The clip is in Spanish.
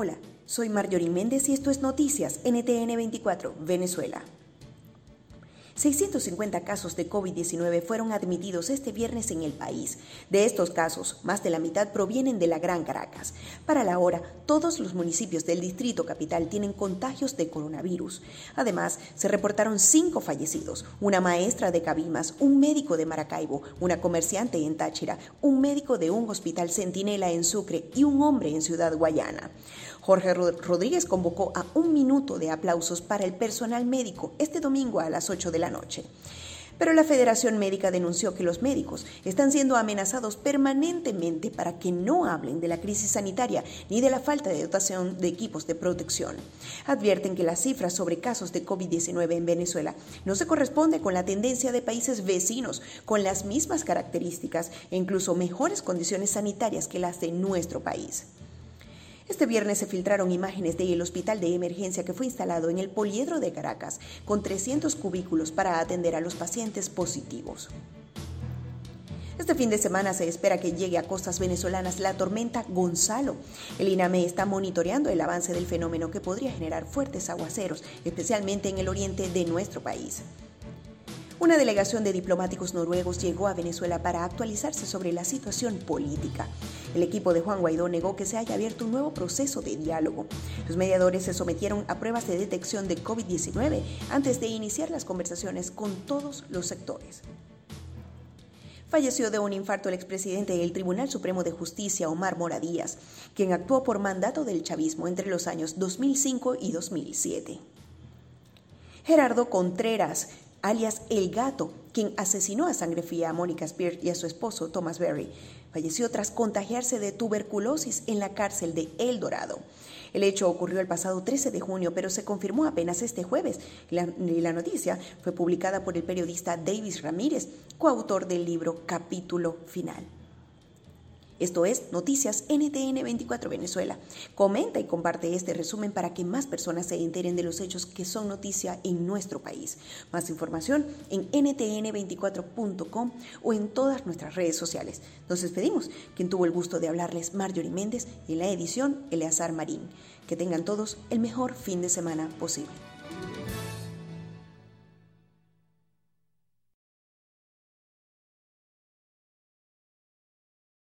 Hola, soy Marjorie Méndez y esto es Noticias NTN 24, Venezuela. 650 casos de COVID-19 fueron admitidos este viernes en el país. De estos casos, más de la mitad provienen de la Gran Caracas. Para la hora, todos los municipios del Distrito Capital tienen contagios de coronavirus. Además, se reportaron cinco fallecidos, una maestra de Cabimas, un médico de Maracaibo, una comerciante en Táchira, un médico de un hospital Centinela en Sucre y un hombre en Ciudad Guayana. Jorge Rodríguez convocó a un minuto de aplausos para el personal médico este domingo a las 8 de la noche. Pero la Federación Médica denunció que los médicos están siendo amenazados permanentemente para que no hablen de la crisis sanitaria ni de la falta de dotación de equipos de protección. Advierten que las cifras sobre casos de COVID-19 en Venezuela no se corresponde con la tendencia de países vecinos con las mismas características e incluso mejores condiciones sanitarias que las de nuestro país. Este viernes se filtraron imágenes del hospital de emergencia que fue instalado en el Poliedro de Caracas, con 300 cubículos para atender a los pacientes positivos. Este fin de semana se espera que llegue a costas venezolanas la tormenta Gonzalo. El INAME está monitoreando el avance del fenómeno que podría generar fuertes aguaceros, especialmente en el oriente de nuestro país. Una delegación de diplomáticos noruegos llegó a Venezuela para actualizarse sobre la situación política. El equipo de Juan Guaidó negó que se haya abierto un nuevo proceso de diálogo. Los mediadores se sometieron a pruebas de detección de COVID-19 antes de iniciar las conversaciones con todos los sectores. Falleció de un infarto el expresidente del Tribunal Supremo de Justicia, Omar Mora Díaz, quien actuó por mandato del chavismo entre los años 2005 y 2007. Gerardo Contreras, alias El Gato, quien asesinó a sangre fría a Mónica Spear y a su esposo Thomas Berry. Falleció tras contagiarse de tuberculosis en la cárcel de El Dorado. El hecho ocurrió el pasado 13 de junio, pero se confirmó apenas este jueves. La noticia fue publicada por el periodista Davis Ramírez, coautor del libro Capítulo Final. Esto es Noticias NTN 24 Venezuela. Comenta y comparte este resumen para que más personas se enteren de los hechos que son noticia en nuestro país. Más información en ntn24.com o en todas nuestras redes sociales. Nos despedimos. Quien tuvo el gusto de hablarles, Marjorie Méndez, y en la edición, Eleazar Marín. Que tengan todos el mejor fin de semana posible.